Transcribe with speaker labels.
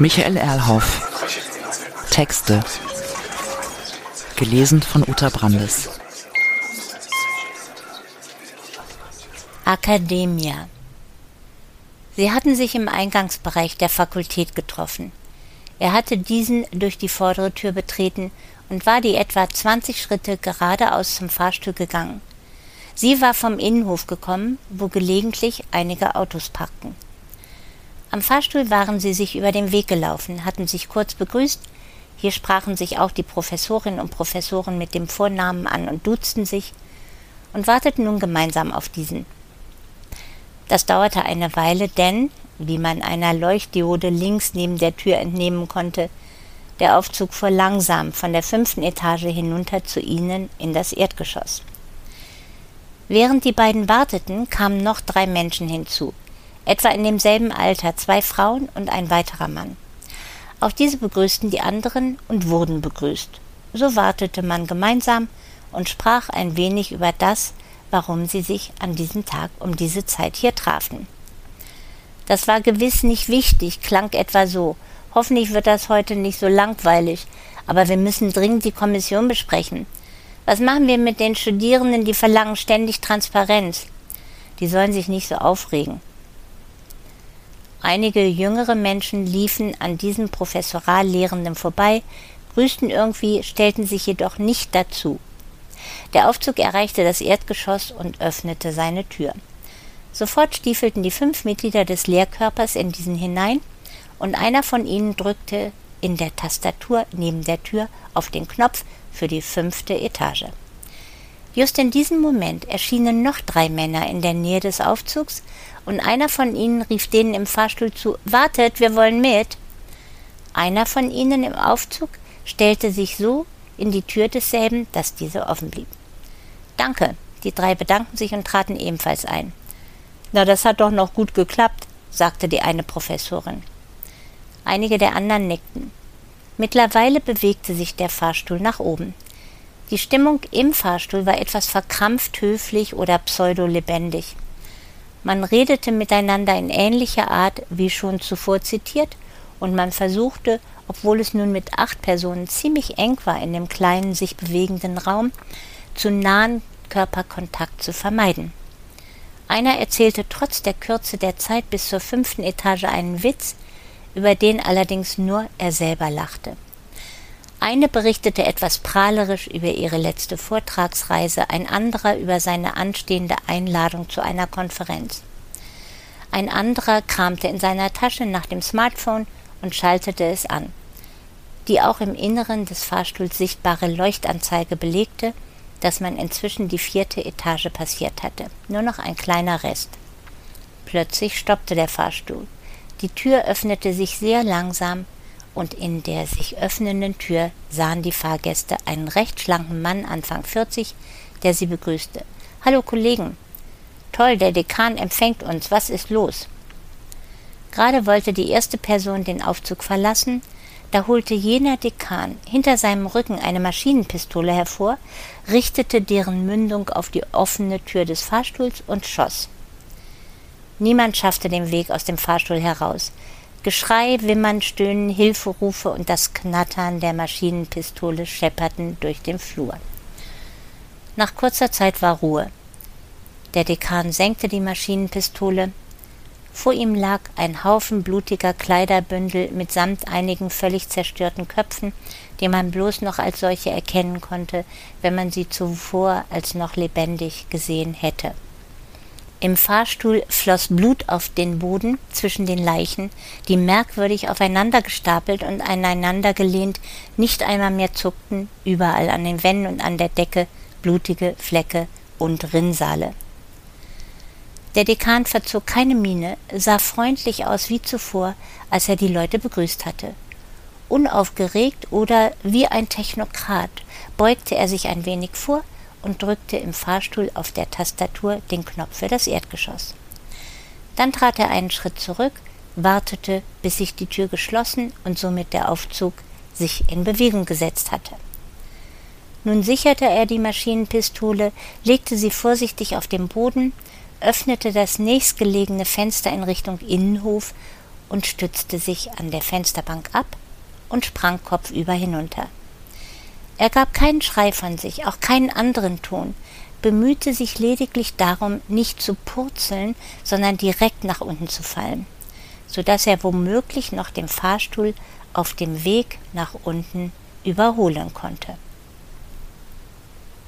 Speaker 1: Michael Erlhoff. Texte. Gelesen von Uta Brandes.
Speaker 2: Academia. Sie hatten sich im Eingangsbereich der Fakultät getroffen. Er hatte diesen durch die vordere Tür betreten und war die etwa 20 Schritte geradeaus zum Fahrstuhl gegangen. Sie war vom Innenhof gekommen, wo gelegentlich einige Autos parkten. Am Fahrstuhl waren sie sich über den Weg gelaufen, hatten sich kurz begrüßt, hier sprachen sich auch die Professorinnen und Professoren mit dem Vornamen an und duzten sich und warteten nun gemeinsam auf diesen. Das dauerte eine Weile, denn, wie man einer Leuchtdiode links neben der Tür entnehmen konnte, der Aufzug fuhr langsam von der fünften Etage hinunter zu ihnen in das Erdgeschoss. Während die beiden warteten, kamen noch drei Menschen hinzu, etwa in demselben Alter, zwei Frauen und ein weiterer Mann. Auch diese begrüßten die anderen und wurden begrüßt. So wartete man gemeinsam und sprach ein wenig über das, warum sie sich an diesem Tag um diese Zeit hier trafen. Das war gewiss nicht wichtig, klang etwa so. Hoffentlich wird das heute nicht so langweilig, aber wir müssen dringend die Kommission besprechen. Was machen wir mit den Studierenden, die verlangen ständig Transparenz? Die sollen sich nicht so aufregen. Einige jüngere Menschen liefen an diesen Professorallehrenden vorbei, grüßten irgendwie, stellten sich jedoch nicht dazu. Der Aufzug erreichte das Erdgeschoss und öffnete seine Tür. Sofort stiefelten die fünf Mitglieder des Lehrkörpers in diesen hinein, und einer von ihnen drückte in der Tastatur neben der Tür auf den Knopf für die fünfte Etage. Just in diesem Moment erschienen noch drei Männer in der Nähe des Aufzugs, und einer von ihnen rief denen im Fahrstuhl zu Wartet, wir wollen mit. Einer von ihnen im Aufzug stellte sich so in die Tür desselben, dass diese offen blieb. Danke. Die drei bedankten sich und traten ebenfalls ein. Na, das hat doch noch gut geklappt, sagte die eine Professorin. Einige der anderen nickten. Mittlerweile bewegte sich der Fahrstuhl nach oben. Die Stimmung im Fahrstuhl war etwas verkrampft höflich oder pseudo-lebendig. Man redete miteinander in ähnlicher Art wie schon zuvor zitiert, und man versuchte, obwohl es nun mit acht Personen ziemlich eng war in dem kleinen, sich bewegenden Raum, zu nahen Körperkontakt zu vermeiden. Einer erzählte trotz der Kürze der Zeit bis zur fünften Etage einen Witz, über den allerdings nur er selber lachte. Eine berichtete etwas prahlerisch über ihre letzte Vortragsreise, ein anderer über seine anstehende Einladung zu einer Konferenz. Ein anderer kramte in seiner Tasche nach dem Smartphone und schaltete es an. Die auch im Inneren des Fahrstuhls sichtbare Leuchtanzeige belegte, dass man inzwischen die vierte Etage passiert hatte. Nur noch ein kleiner Rest. Plötzlich stoppte der Fahrstuhl. Die Tür öffnete sich sehr langsam und in der sich öffnenden Tür sahen die Fahrgäste einen recht schlanken Mann Anfang 40, der sie begrüßte. Hallo Kollegen. Toll, der Dekan empfängt uns. Was ist los? Gerade wollte die erste Person den Aufzug verlassen, da holte jener Dekan hinter seinem Rücken eine Maschinenpistole hervor, richtete deren Mündung auf die offene Tür des Fahrstuhls und schoss. Niemand schaffte den Weg aus dem Fahrstuhl heraus. Geschrei, Wimmern, Stöhnen, Hilferufe und das Knattern der Maschinenpistole schepperten durch den Flur. Nach kurzer Zeit war Ruhe. Der Dekan senkte die Maschinenpistole. Vor ihm lag ein Haufen blutiger Kleiderbündel mitsamt einigen völlig zerstörten Köpfen, die man bloß noch als solche erkennen konnte, wenn man sie zuvor als noch lebendig gesehen hätte. Im Fahrstuhl floss Blut auf den Boden zwischen den Leichen, die merkwürdig aufeinander gestapelt und aneinander gelehnt nicht einmal mehr zuckten, überall an den Wänden und an der Decke blutige Flecke und Rinnsale. Der Dekan verzog keine Miene, sah freundlich aus wie zuvor, als er die Leute begrüßt hatte. Unaufgeregt oder wie ein Technokrat beugte er sich ein wenig vor, und drückte im Fahrstuhl auf der Tastatur den Knopf für das Erdgeschoss. Dann trat er einen Schritt zurück, wartete, bis sich die Tür geschlossen und somit der Aufzug sich in Bewegung gesetzt hatte. Nun sicherte er die Maschinenpistole, legte sie vorsichtig auf den Boden, öffnete das nächstgelegene Fenster in Richtung Innenhof und stützte sich an der Fensterbank ab und sprang kopfüber hinunter. Er gab keinen Schrei von sich, auch keinen anderen Ton, bemühte sich lediglich darum, nicht zu purzeln, sondern direkt nach unten zu fallen, so dass er womöglich noch den Fahrstuhl auf dem Weg nach unten überholen konnte.